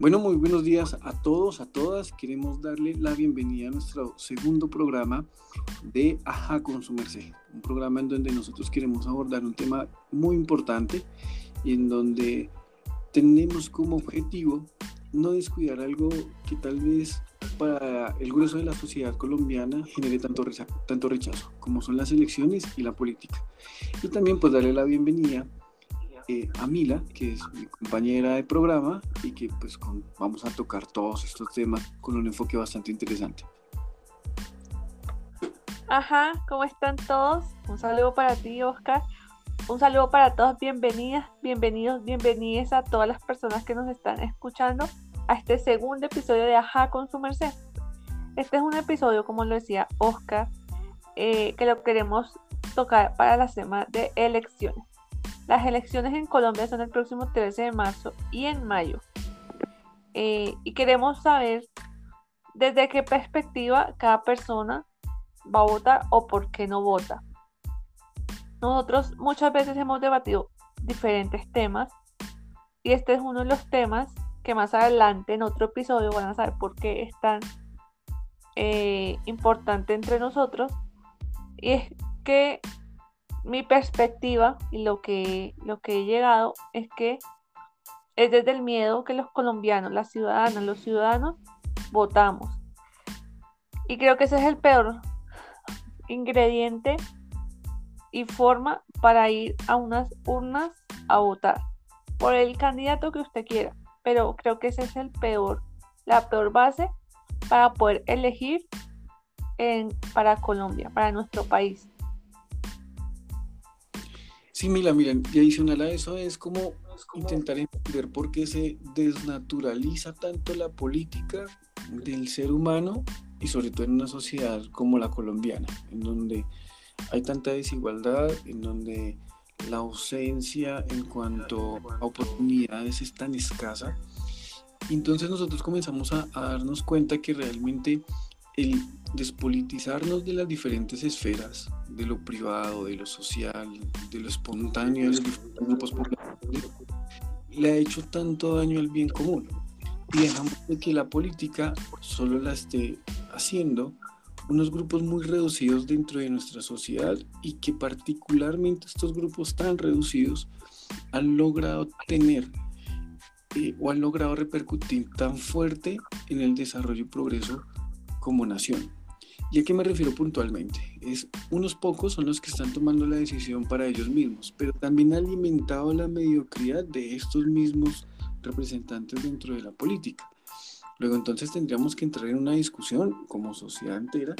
Bueno, muy buenos días a todos, a todas. Queremos darle la bienvenida a nuestro segundo programa de Aja con su un programa en donde nosotros queremos abordar un tema muy importante y en donde tenemos como objetivo no descuidar algo que tal vez para el grueso de la sociedad colombiana genere tanto, tanto rechazo, como son las elecciones y la política. Y también pues darle la bienvenida eh, a Mila, que es mi compañera de programa y que pues vamos a tocar todos estos temas con un enfoque bastante interesante. Ajá, ¿cómo están todos? Un saludo para ti, Oscar. Un saludo para todos, bienvenidas, bienvenidos, bienvenidas a todas las personas que nos están escuchando a este segundo episodio de Ajá con su merced. Este es un episodio, como lo decía Oscar, eh, que lo queremos tocar para la semana de elecciones. Las elecciones en Colombia son el próximo 13 de marzo y en mayo. Eh, y queremos saber desde qué perspectiva cada persona va a votar o por qué no vota. Nosotros muchas veces hemos debatido diferentes temas y este es uno de los temas que más adelante en otro episodio van a saber por qué es tan eh, importante entre nosotros. Y es que mi perspectiva y lo que, lo que he llegado es que es desde el miedo que los colombianos, las ciudadanas, los ciudadanos votamos. Y creo que ese es el peor ingrediente y forma para ir a unas urnas a votar por el candidato que usted quiera. Pero creo que ese es el peor, la peor base para poder elegir en, para Colombia, para nuestro país. Sí, mira, miren, y adicional a eso es como intentar entender por qué se desnaturaliza tanto la política del ser humano y sobre todo en una sociedad como la colombiana, en donde hay tanta desigualdad, en donde la ausencia en cuanto a oportunidades es tan escasa. entonces nosotros comenzamos a darnos cuenta que realmente el despolitizarnos de las diferentes esferas, de lo privado, de lo social, de lo espontáneo, de los grupos populares, le ha hecho tanto daño al bien común. Y dejamos de que la política solo la esté haciendo unos grupos muy reducidos dentro de nuestra sociedad y que particularmente estos grupos tan reducidos han logrado tener eh, o han logrado repercutir tan fuerte en el desarrollo y progreso como nación. ¿Y a qué me refiero puntualmente? Es unos pocos son los que están tomando la decisión para ellos mismos, pero también ha alimentado la mediocridad de estos mismos representantes dentro de la política. Luego entonces tendríamos que entrar en una discusión como sociedad entera,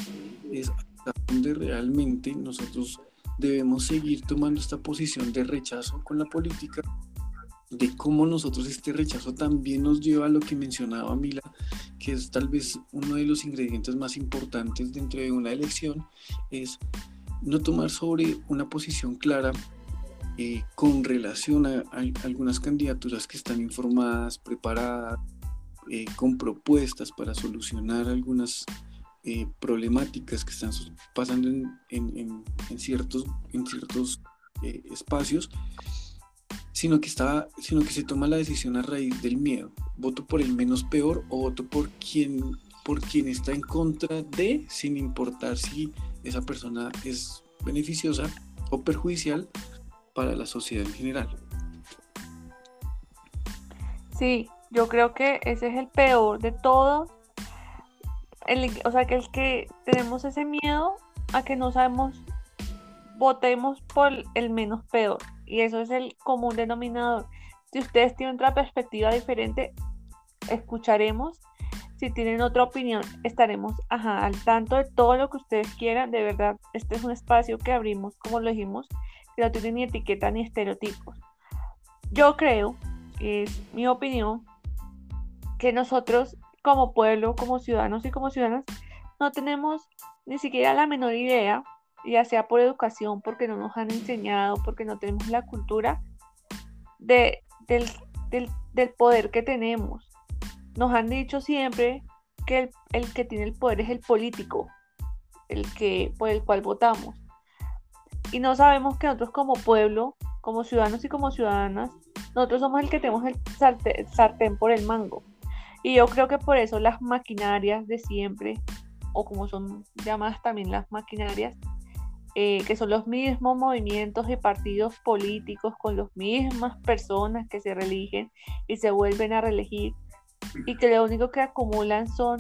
es hasta dónde realmente nosotros debemos seguir tomando esta posición de rechazo con la política de cómo nosotros este rechazo también nos lleva a lo que mencionaba Mila, que es tal vez uno de los ingredientes más importantes dentro de una elección, es no tomar sobre una posición clara eh, con relación a, algunas candidaturas que están informadas, preparadas, eh, con propuestas para solucionar algunas eh, problemáticas que están pasando en, ciertos, en ciertos espacios sino que, sino que se toma la decisión a raíz del miedo. Voto por el menos peor o voto por quien, por quien está en contra de, sin importar si esa persona es beneficiosa o perjudicial para la sociedad en general. Sí, yo creo que ese es el peor de todo. o sea, que es que tenemos ese miedo a que no sabemos, votemos por el menos peor y eso es el común denominador. Si ustedes tienen otra perspectiva diferente, escucharemos. Si tienen otra opinión, estaremos al tanto de todo lo que ustedes quieran. De verdad, este es un espacio que abrimos, como lo dijimos, que no tiene ni etiqueta ni estereotipos. Yo creo, es mi opinión, que nosotros como pueblo, como ciudadanos y como ciudadanas, no tenemos ni siquiera la menor idea ya sea por educación, porque no nos han enseñado, porque no tenemos la cultura de, del, poder que tenemos. Nos han dicho siempre que el, que tiene el poder es el político, el que, por el cual votamos. Y no sabemos que nosotros como pueblo, como ciudadanos y como ciudadanas, nosotros somos el que tenemos el sartén por el mango. Y yo creo que por eso las maquinarias de siempre, o como son llamadas también las maquinarias, eh, que son los mismos movimientos y partidos políticos con las mismas personas que se reeligen y se vuelven a reelegir y que lo único que acumulan son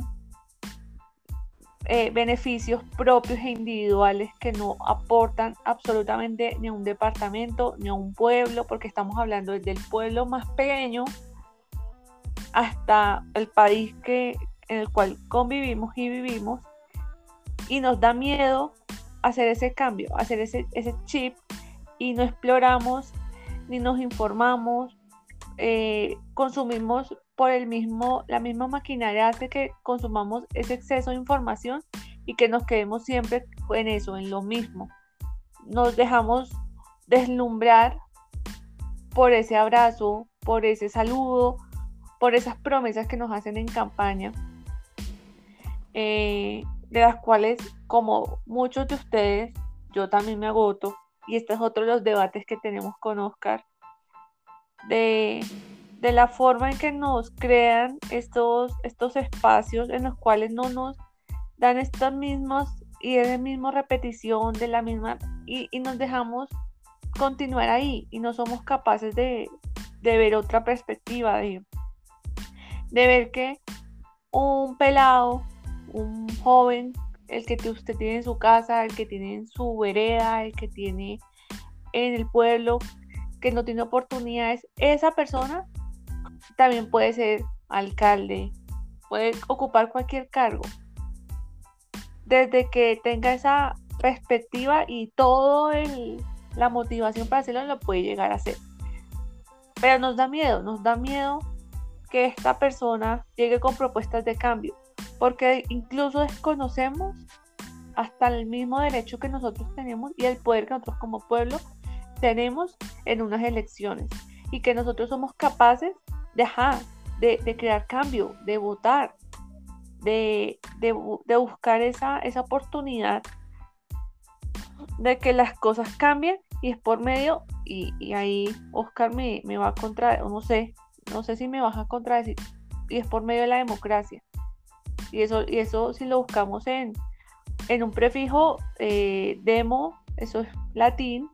eh, beneficios propios e individuales que no aportan absolutamente ni a un departamento ni a un pueblo, porque estamos hablando desde el pueblo más pequeño hasta el país que, en el cual convivimos y vivimos, y nos da miedo hacer ese cambio, hacer ese, ese chip, y no exploramos ni nos informamos, eh, consumimos por el mismo, la misma maquinaria hace que consumamos ese exceso de información y que nos quedemos siempre en eso, en lo mismo. Nos dejamos deslumbrar por ese abrazo, por ese saludo, por esas promesas que nos hacen en campaña, eh, de las cuales, como muchos de ustedes, yo también me agoto, y este es otro de los debates que tenemos con Oscar, de de la forma en que nos crean estos, estos espacios en los cuales no nos dan estas mismas y de misma repetición de la misma y, nos dejamos continuar ahí y no somos capaces de, ver otra perspectiva de, de ver que un pelado un joven el que usted tiene en su casa el que tiene en su vereda el que tiene en el pueblo que no tiene oportunidades esa persona también puede ser alcalde, puede ocupar cualquier cargo. Desde que tenga esa perspectiva y toda la motivación para hacerlo, lo puede llegar a hacer. Pero nos da miedo, nos da miedo que esta persona llegue con propuestas de cambio, porque incluso desconocemos hasta el mismo derecho que nosotros tenemos y el poder que nosotros como pueblo tenemos en unas elecciones y que nosotros somos capaces de, de, crear cambio, de votar, de, buscar esa, esa oportunidad de que las cosas cambien y es por medio, y, ahí Oscar me, va a contra, no sé, no sé si me vas a contradecir, y es por medio de la democracia. Y eso, y eso si lo buscamos en, en un prefijo eh, demo, eso es latín,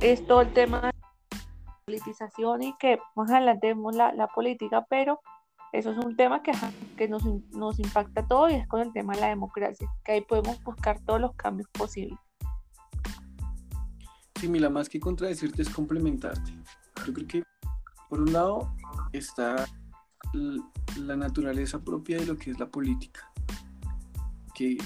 es todo el tema politización y que más adelante vemos la, la política, pero eso es un tema que, que nos, nos, impacta todo y es con el tema de la democracia, que ahí podemos buscar todos los cambios posibles. Sí, mira, más que contradecirte es complementarte. Yo creo que, por un lado, está la naturaleza propia de lo que es la política, que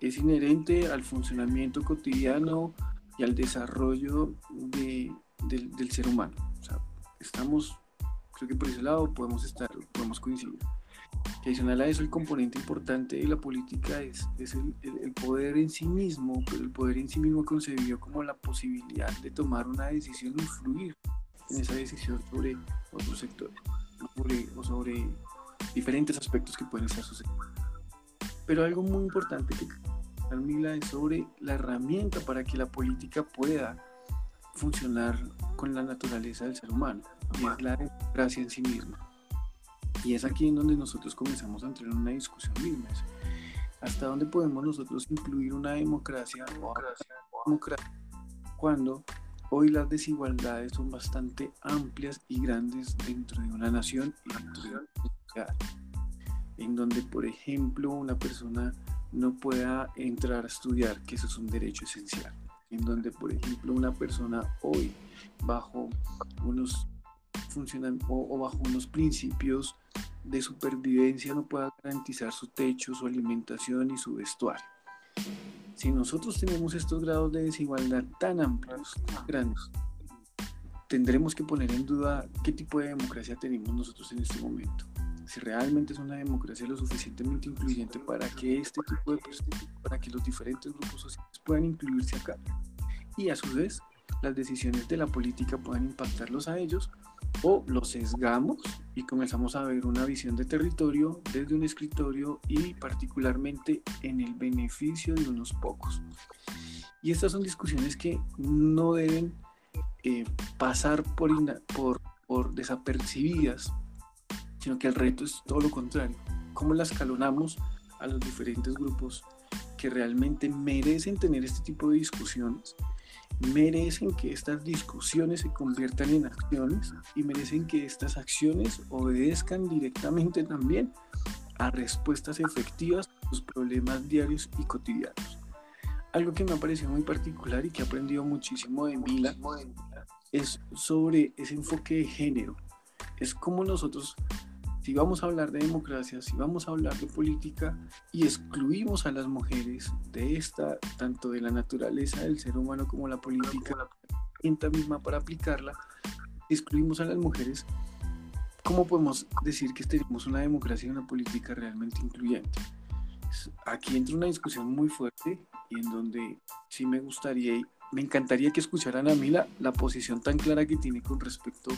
es inherente al funcionamiento cotidiano y al desarrollo de, del, del ser humano estamos, creo que por ese lado podemos estar, podemos coincidir. adicional a eso, el componente importante de la política es, es el, el, poder en sí mismo, pero el poder en sí mismo concebido como la posibilidad de tomar una decisión influir en esa decisión sobre otros sectores sobre, o sobre diferentes aspectos que pueden estar sucediendo. Pero algo muy importante que Mila es sobre la herramienta para que la política pueda funcionar con la naturaleza del ser humano, y es la democracia en sí misma. Y es aquí en donde nosotros comenzamos a entrar en una discusión misma. ¿Hasta dónde podemos nosotros incluir una democracia, democracia cuando hoy las desigualdades son bastante amplias y grandes dentro de una nación y dentro de una? En donde, por ejemplo, una persona no pueda entrar a estudiar, que eso es un derecho esencial en donde, por ejemplo, una persona hoy bajo unos funcionan o, bajo unos principios de supervivencia no pueda garantizar su techo, su alimentación y su vestuario. Si nosotros tenemos estos grados de desigualdad tan amplios, tan grandes, tendremos que poner en duda qué tipo de democracia tenemos nosotros en este momento. Si realmente es una democracia lo suficientemente incluyente para que este tipo de para que los diferentes grupos sociales puedan incluirse acá y a su vez las decisiones de la política puedan impactarlos a ellos o los sesgamos y comenzamos a ver una visión de territorio desde un escritorio y particularmente en el beneficio de unos pocos. Y estas son discusiones que no deben eh, pasar por, por, por desapercibidas sino que el reto es todo lo contrario. ¿Cómo la escalonamos a los diferentes grupos que realmente merecen tener este tipo de discusiones, merecen que estas discusiones se conviertan en acciones y merecen que estas acciones obedezcan directamente también a respuestas efectivas a los problemas diarios y cotidianos. Algo que me ha parecido muy particular y que he aprendido muchísimo de Mila es sobre ese enfoque de género. Es como nosotros si vamos a hablar de democracia, si vamos a hablar de política y excluimos a las mujeres de esta, tanto de la naturaleza del ser humano como la política, la herramienta misma para aplicarla, excluimos a las mujeres, ¿cómo podemos decir que tenemos una democracia y una política realmente incluyente? Aquí entra una discusión muy fuerte y en donde sí me gustaría, me encantaría que escucharan a mí la, la posición tan clara que tiene con respecto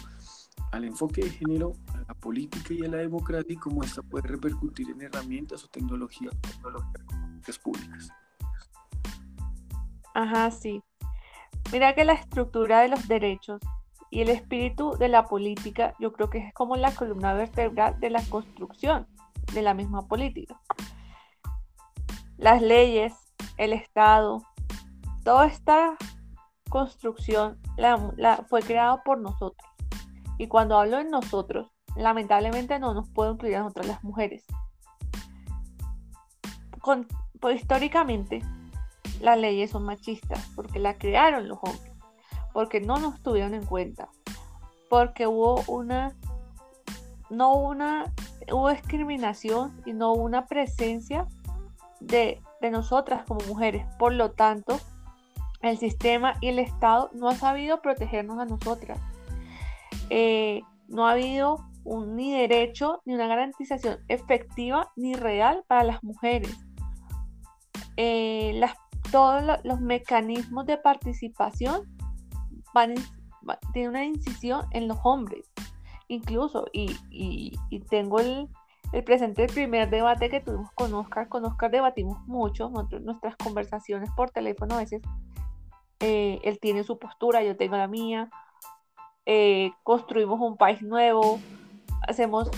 al enfoque de género, a la política y a la democracia y cómo esta puede repercutir en herramientas o tecnologías, tecnologías públicas. Ajá, sí. Mira que la estructura de los derechos y el espíritu de la política yo creo que es como la columna vertebral de la construcción de la misma política. Las leyes, el Estado, toda esta construcción la, fue creada por nosotros y cuando hablo de nosotros, lamentablemente no nos puedo incluir a nosotras las mujeres. pues, históricamente, las leyes son machistas porque la crearon los hombres, porque no nos tuvieron en cuenta, porque hubo una, no una, hubo discriminación y no hubo una presencia de, de nosotras como mujeres. Por lo tanto, el sistema y el Estado no ha sabido protegernos a nosotras. Eh, no ha habido ni derecho ni una garantización efectiva ni real para las mujeres. Eh, todos los mecanismos de participación tienen una incisión en los hombres, incluso, y, tengo el, presente el primer debate que tuvimos con Oscar. Con Oscar debatimos mucho, nuestras conversaciones por teléfono a veces. Eh, él tiene su postura, yo tengo la mía. Eh, construimos un país nuevo, hacemos,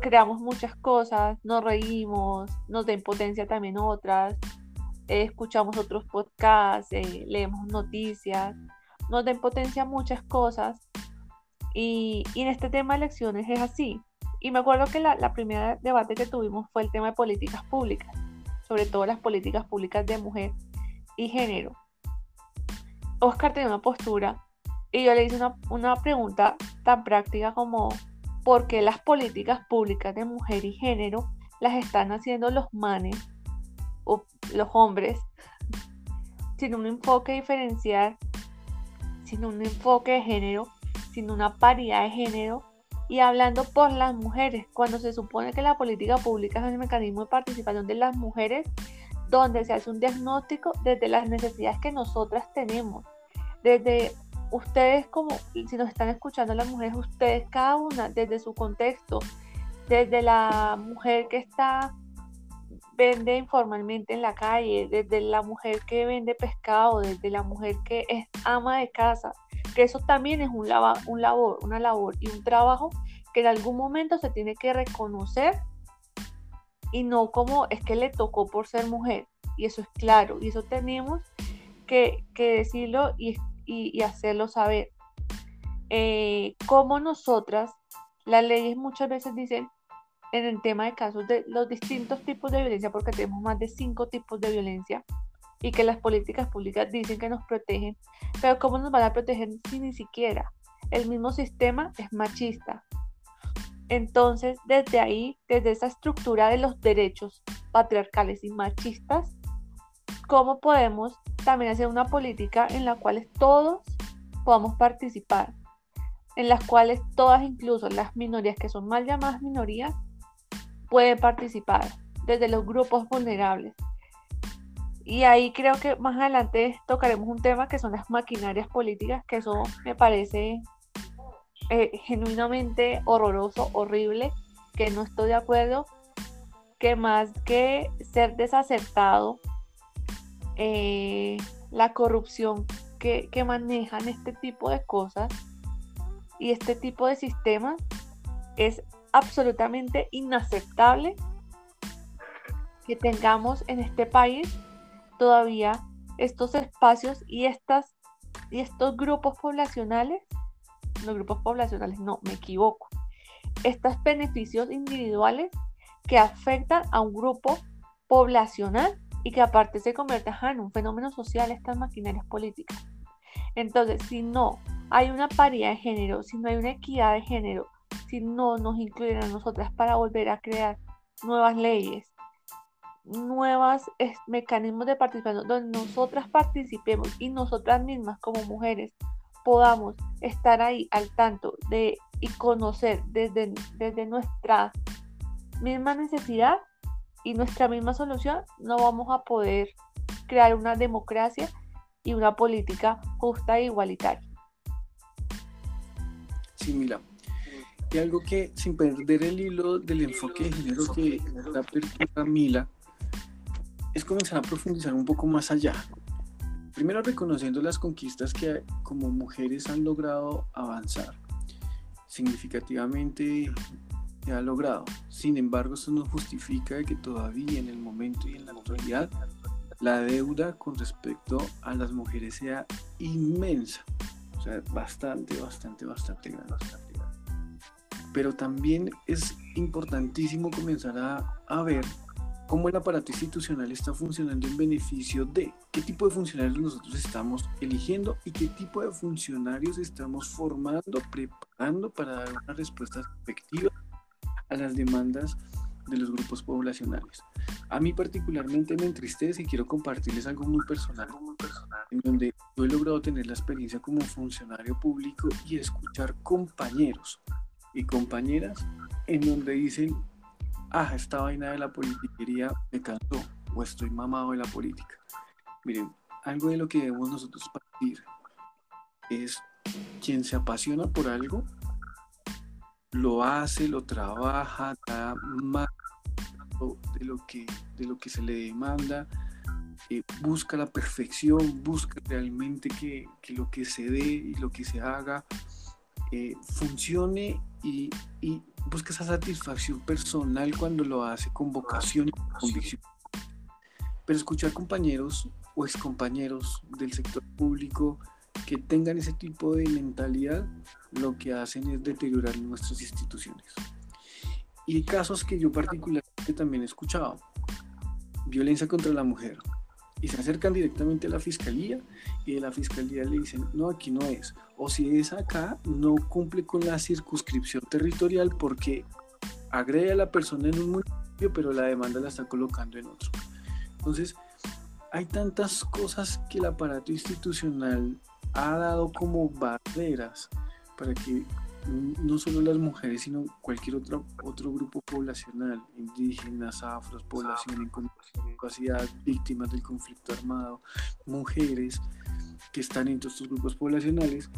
creamos muchas cosas, nos reímos, nos da impotencia también otras, eh, escuchamos otros podcasts, eh, leemos noticias, nos da impotencia muchas cosas. Y, en este tema de elecciones es así. Y me acuerdo que la, la primera debate que tuvimos fue el tema de políticas públicas, sobre todo las políticas públicas de mujer y género. Oscar tenía una postura y yo le hice una, pregunta tan práctica como ¿por qué las políticas públicas de mujer y género las están haciendo los manes o los hombres sin un enfoque diferencial, sin un enfoque de género, sin una paridad de género y hablando por las mujeres, cuando se supone que la política pública es el mecanismo de participación de las mujeres, donde se hace un diagnóstico desde las necesidades que nosotras tenemos, desde ustedes como, si nos están escuchando las mujeres, ustedes cada una desde su contexto, desde la mujer que está, vende informalmente en la calle, desde la mujer que vende pescado, desde la mujer que es ama de casa, que eso también es un, un labor, una labor y un trabajo que en algún momento se tiene que reconocer y no como es que le tocó por ser mujer. Y eso es claro, y eso tenemos que, que decirlo y y, hacerlo saber. Eh, como nosotras, las leyes muchas veces dicen en el tema de casos de los distintos tipos de violencia, porque tenemos más de cinco tipos de violencia, y que las políticas públicas dicen que nos protegen, pero ¿cómo nos van a proteger si ni siquiera el mismo sistema es machista? Entonces, desde ahí, desde esa estructura de los derechos patriarcales y machistas, ¿cómo podemos también hacer una política en la cual todos podamos participar, en las cuales todas, incluso las minorías que son mal llamadas minorías, pueden participar, desde los grupos vulnerables. Y ahí creo que más adelante tocaremos un tema que son las maquinarias políticas, que eso me parece eh, genuinamente horroroso, horrible, que no estoy de acuerdo, que más que ser desacertado eh, la corrupción que, manejan este tipo de cosas y este tipo de sistemas es absolutamente inaceptable que tengamos en este país todavía estos espacios y estas y estos grupos poblacionales, no grupos poblacionales, no, me equivoco, estos beneficios individuales que afectan a un grupo poblacional y que aparte se convierte en un fenómeno social estas maquinarias políticas. Entonces, si no hay una paridad de género, si no hay una equidad de género, si no nos incluyen a nosotras para volver a crear nuevas leyes, nuevos mecanismos de participación donde nosotras participemos y nosotras mismas como mujeres podamos estar ahí al tanto de y conocer desde, desde nuestra misma necesidad y nuestra misma solución, no vamos a poder crear una democracia y una política justa e igualitaria. Sí, mira. Y algo que, sin perder el hilo del enfoque de género que da apertura Mila, es comenzar a profundizar un poco más allá. Primero reconociendo las conquistas que como mujeres han logrado avanzar significativamente se ha logrado. Sin embargo, eso no justifica que todavía en el momento y en la actualidad la deuda con respecto a las mujeres sea inmensa. O sea, bastante, bastante, bastante grande. Pero también es importantísimo comenzar a, a ver cómo el aparato institucional está funcionando en beneficio de qué tipo de funcionarios nosotros estamos eligiendo y qué tipo de funcionarios estamos formando, preparando para dar una respuesta efectiva a las demandas de los grupos poblacionales. A mí particularmente me entristece y quiero compartirles algo muy personal, muy personal, en donde yo he logrado tener la experiencia como funcionario público y escuchar compañeros y compañeras en donde dicen, ah, esta vaina de la politiquería me cansó o estoy mamado de la política. Miren, algo de lo que debemos nosotros partir es quien se apasiona por algo, lo hace, lo trabaja, da más de lo que, de lo que se le demanda, eh, busca la perfección, busca realmente que, que, lo que se dé y lo que se haga eh, funcione y, y, busca esa satisfacción personal cuando lo hace con vocación y convicción. Pero escuchar compañeros o excompañeros del sector público que tengan ese tipo de mentalidad, lo que hacen es deteriorar nuestras instituciones. Y casos que yo particularmente también he escuchado, violencia contra la mujer, y se acercan directamente a la fiscalía y de la fiscalía le dicen, no, aquí no es. O si es acá, no cumple con la circunscripción territorial porque agrede a la persona en un municipio, pero la demanda la está colocando en otro. Entonces, hay tantas cosas que el aparato institucional ha dado como barreras para que no solo las mujeres, sino cualquier otro, otro grupo poblacional, indígenas, afros, población en capacidad, víctimas del conflicto armado, mujeres que están en todos estos grupos poblacionales,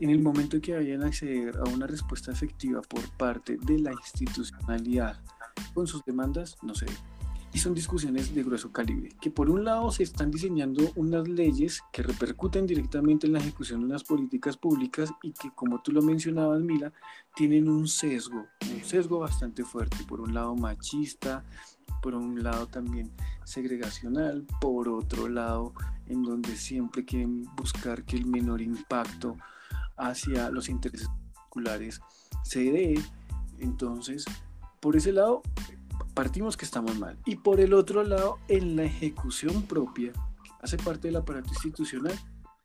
en el momento que vayan a acceder a una respuesta efectiva por parte de la institucionalidad con sus demandas, no se y son discusiones de grueso calibre, que por un lado se están diseñando unas leyes que repercuten directamente en la ejecución de unas políticas públicas y que, como tú lo mencionabas, Mila, tienen un sesgo, un sesgo bastante fuerte, por un lado machista, por un lado también segregacional, por otro lado en donde siempre quieren buscar que el menor impacto hacia los intereses particulares se dé. Entonces, por ese lado, partimos que estamos mal. Y por el otro lado, en la ejecución propia, hace parte del aparato institucional,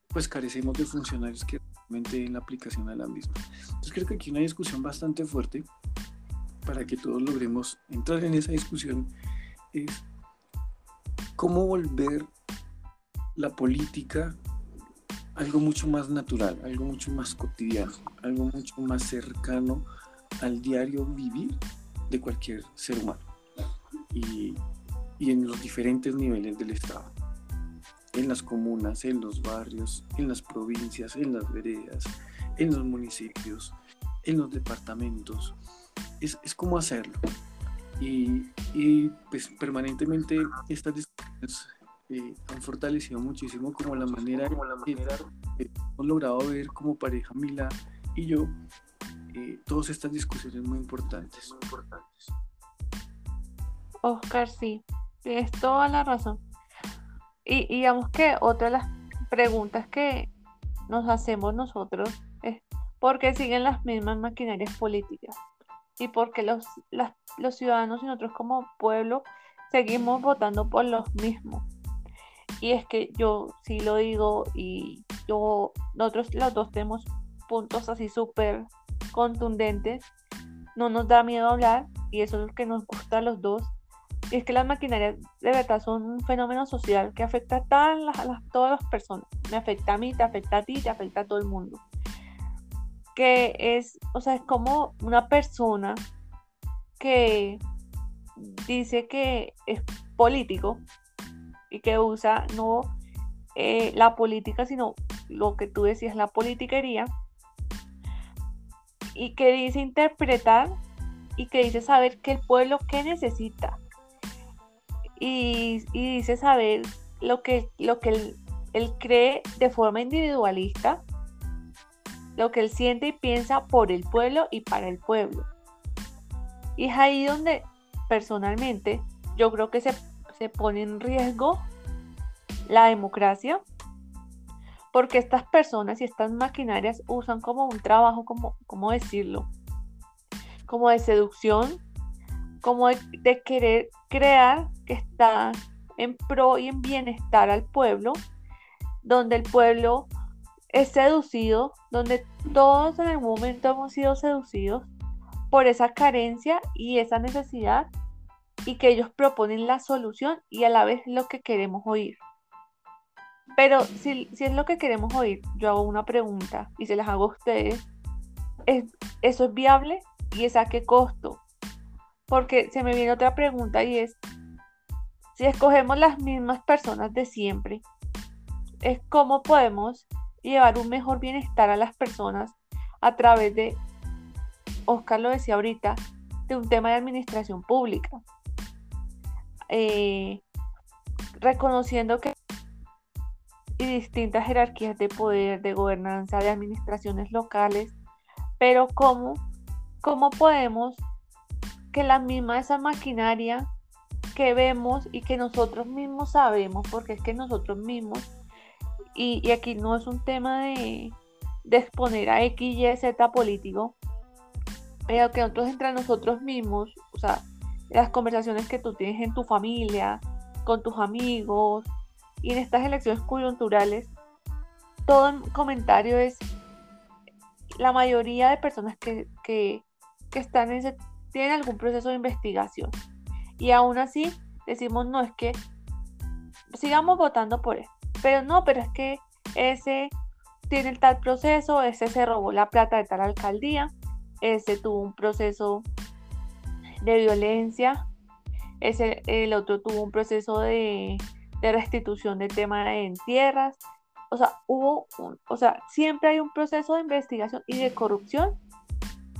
pues carecemos de funcionarios que realmente en la aplicación de la misma. Entonces creo que aquí una discusión bastante fuerte para que todos logremos entrar en esa discusión es cómo volver la política algo mucho más natural, algo mucho más cotidiano, algo mucho más cercano al diario vivir de cualquier ser humano y, en los diferentes niveles del Estado, en las comunas, en los barrios, en las provincias, en las veredas, en los municipios, en los departamentos. Es, es como hacerlo. Y, y, pues permanentemente estas discusiones eh, han fortalecido muchísimo como la manera, como la manera que hemos logrado ver como pareja Mila y yo eh, todas estas discusiones muy importantes. Muy importantes. Oscar, sí, tienes toda la razón. Y, digamos que otra de las preguntas que nos hacemos nosotros es ¿por qué siguen las mismas maquinarias políticas? ¿Y por qué los, los ciudadanos y nosotros como pueblo seguimos votando por los mismos? Y es que yo sí lo digo y yo, nosotros los dos tenemos puntos así súper contundentes. No nos da miedo hablar y eso es lo que nos gusta a los dos. Y es que las maquinarias de verdad son un fenómeno social que afecta a, todas las personas. Me afecta a mí, te afecta a ti, te afecta a todo el mundo. Que es, o sea, es como una persona que dice que es político y que usa no eh, la política, sino lo que tú decías, la politiquería, y que dice interpretar y que dice saber que el pueblo qué necesita. Y, dice saber lo que, lo que él, cree de forma individualista, lo que él siente y piensa por el pueblo y para el pueblo. Y es ahí donde personalmente yo creo que se, se pone en riesgo la democracia porque estas personas y estas maquinarias usan como un trabajo, como, ¿cómo decirlo? Como de seducción, como de, querer crear que está en pro y en bienestar al pueblo, donde el pueblo es seducido, donde todos en algún momento hemos sido seducidos por esa carencia y esa necesidad y que ellos proponen la solución y a la vez lo que queremos oír. Pero si, es lo que queremos oír, yo hago una pregunta y se las hago a ustedes. ¿Es, ¿Eso es viable? ¿Y es a qué costo? Porque se me viene otra pregunta y es, si escogemos las mismas personas de siempre, es cómo podemos llevar un mejor bienestar a las personas a través de, Oscar lo decía ahorita, de un tema de administración pública. Eh, reconociendo que y distintas jerarquías de poder, de gobernanza, de administraciones locales, pero cómo, cómo podemos que la misma esa maquinaria que vemos y que nosotros mismos sabemos, porque es que nosotros mismos, y, aquí no es un tema de, de exponer a X, Y, Z político, pero que nosotros entre nosotros mismos, o sea, las conversaciones que tú tienes en tu familia, con tus amigos, y en estas elecciones coyunturales, todo comentario es la mayoría de personas que, están en ese, tienen algún proceso de investigación. Y aún así decimos, no, es que sigamos votando por él. Pero no, pero es que ese tiene el tal proceso, ese se robó la plata de tal alcaldía, ese tuvo un proceso de violencia, ese, el otro tuvo un proceso de de restitución de tema en tierras. O sea, hubo o sea, siempre hay un proceso de investigación y de corrupción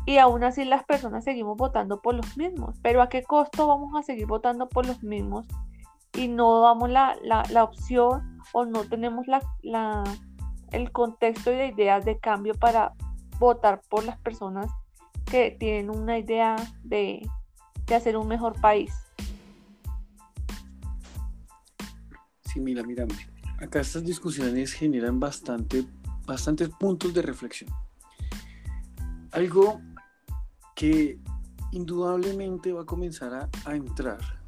y aún así las personas seguimos votando por los mismos. Pero ¿a qué costo vamos a seguir votando por los mismos y no damos la, opción o no tenemos la, el contexto y la idea de cambio para votar por las personas que tienen una idea de, de hacer un mejor país? Sí, mira, mira, acá estas discusiones generan bastante, bastantes puntos de reflexión. Algo que indudablemente va a comenzar a, entrar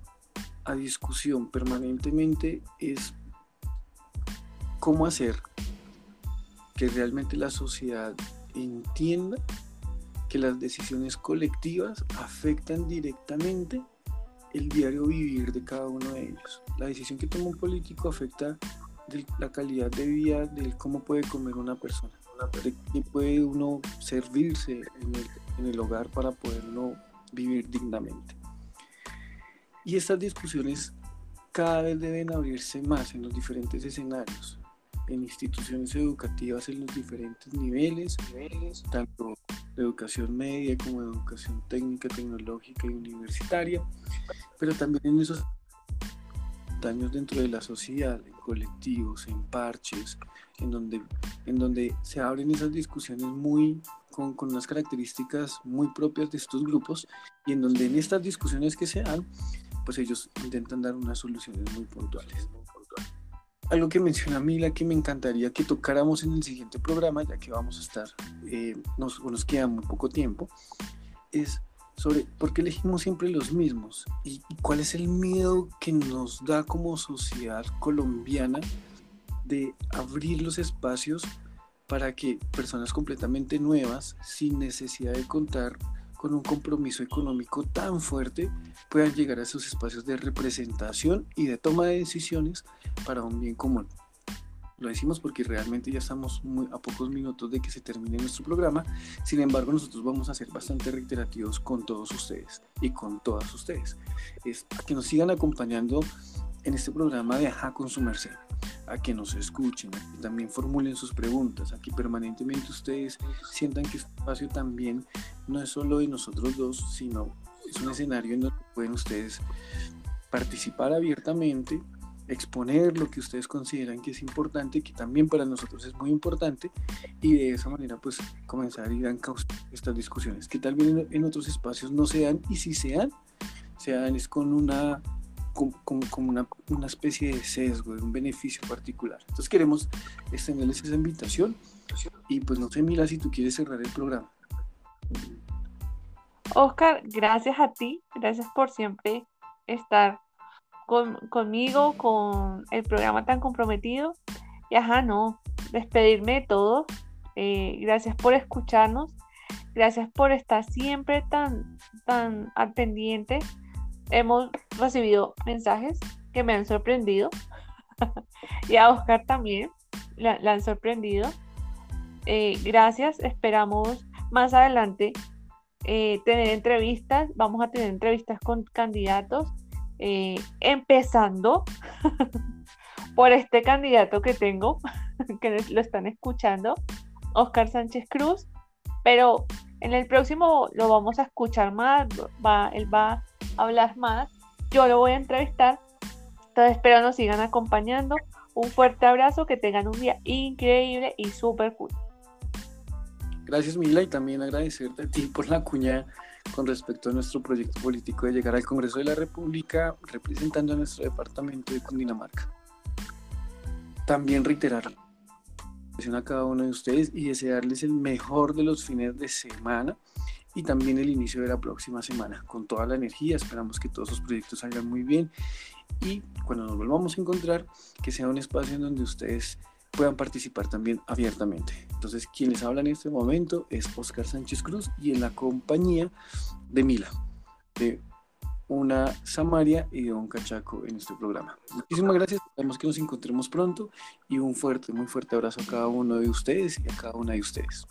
a discusión permanentemente es cómo hacer que realmente la sociedad entienda que las decisiones colectivas afectan directamente el diario vivir de cada uno de ellos. La decisión que toma un político afecta la calidad de vida, de cómo puede comer una persona, de qué puede uno servirse en el, hogar para poderlo vivir dignamente. Y estas discusiones cada vez deben abrirse más en los diferentes escenarios, en instituciones educativas en los diferentes niveles, tanto de educación media como de educación técnica, tecnológica y universitaria, pero también en esos simultáneos dentro de la sociedad, en colectivos, en parches, en donde, en donde se abren esas discusiones muy con, con unas características muy propias de estos grupos y en donde en estas discusiones que se dan, pues ellos intentan dar unas soluciones muy puntuales. Algo que menciona Mila que me encantaría que tocáramos en el siguiente programa, ya que vamos a estar, eh, nos, nos queda muy poco tiempo, es sobre por qué elegimos siempre los mismos y, cuál es el miedo que nos da como sociedad colombiana de abrir los espacios para que personas completamente nuevas, sin necesidad de contar con un compromiso económico tan fuerte, puedan llegar a esos espacios de representación y de toma de decisiones para un bien común. Lo decimos porque realmente ya estamos muy a pocos minutos de que se termine nuestro programa. Sin embargo, nosotros vamos a ser bastante reiterativos con todos ustedes y con todas ustedes. Es que nos sigan acompañando en este programa de Ajá con su merced, a que nos escuchen, que también formulen sus preguntas, a que permanentemente ustedes sientan que este espacio también no es solo de nosotros dos, sino es un escenario en donde pueden ustedes participar abiertamente exponer lo que ustedes consideran que es importante, que también para nosotros es muy importante, y de esa manera pues comenzar ir a estas discusiones, que tal vez en, otros espacios no se dan, y si se dan, se dan es con una como, una, una, especie de sesgo, de un beneficio particular. Entonces queremos extenderles esa invitación y pues no sé, Mila, si tú quieres cerrar el programa. Oscar, gracias a ti, gracias por siempre estar conmigo, con el programa tan comprometido. Y ajá, no, despedirme de todos. Eh, gracias por escucharnos. Gracias por estar siempre tan, tan al pendiente. Hemos recibido mensajes que me han sorprendido. y a Oscar también la, han sorprendido. Eh, gracias. Esperamos más adelante eh, tener entrevistas. Vamos a tener entrevistas con candidatos eh, empezando por este candidato que tengo, que lo están escuchando, Oscar Sánchez Cruz, pero en el próximo lo vamos a escuchar más, va, él va hablar más, yo lo voy a entrevistar, entonces espero nos sigan acompañando, un fuerte abrazo, que tengan un día increíble y súper cool. Gracias Mila y también agradecerte a ti por la cuña con respecto a nuestro proyecto político de llegar al Congreso de la República representando a nuestro departamento de Cundinamarca. También reiterar a cada uno de ustedes y desearles el mejor de los fines de semana y también el inicio de la próxima semana con toda la energía. Esperamos que todos los proyectos salgan muy bien y cuando nos volvamos a encontrar, que sea un espacio en donde ustedes puedan participar también abiertamente. Entonces, quien les habla en este momento es Oscar Sánchez Cruz y en la compañía de Mila, de una Samaria y de un Cachaco en este programa. Muchísimas gracias, esperamos que nos encontremos pronto y un fuerte, muy fuerte abrazo a cada uno de ustedes y a cada una de ustedes.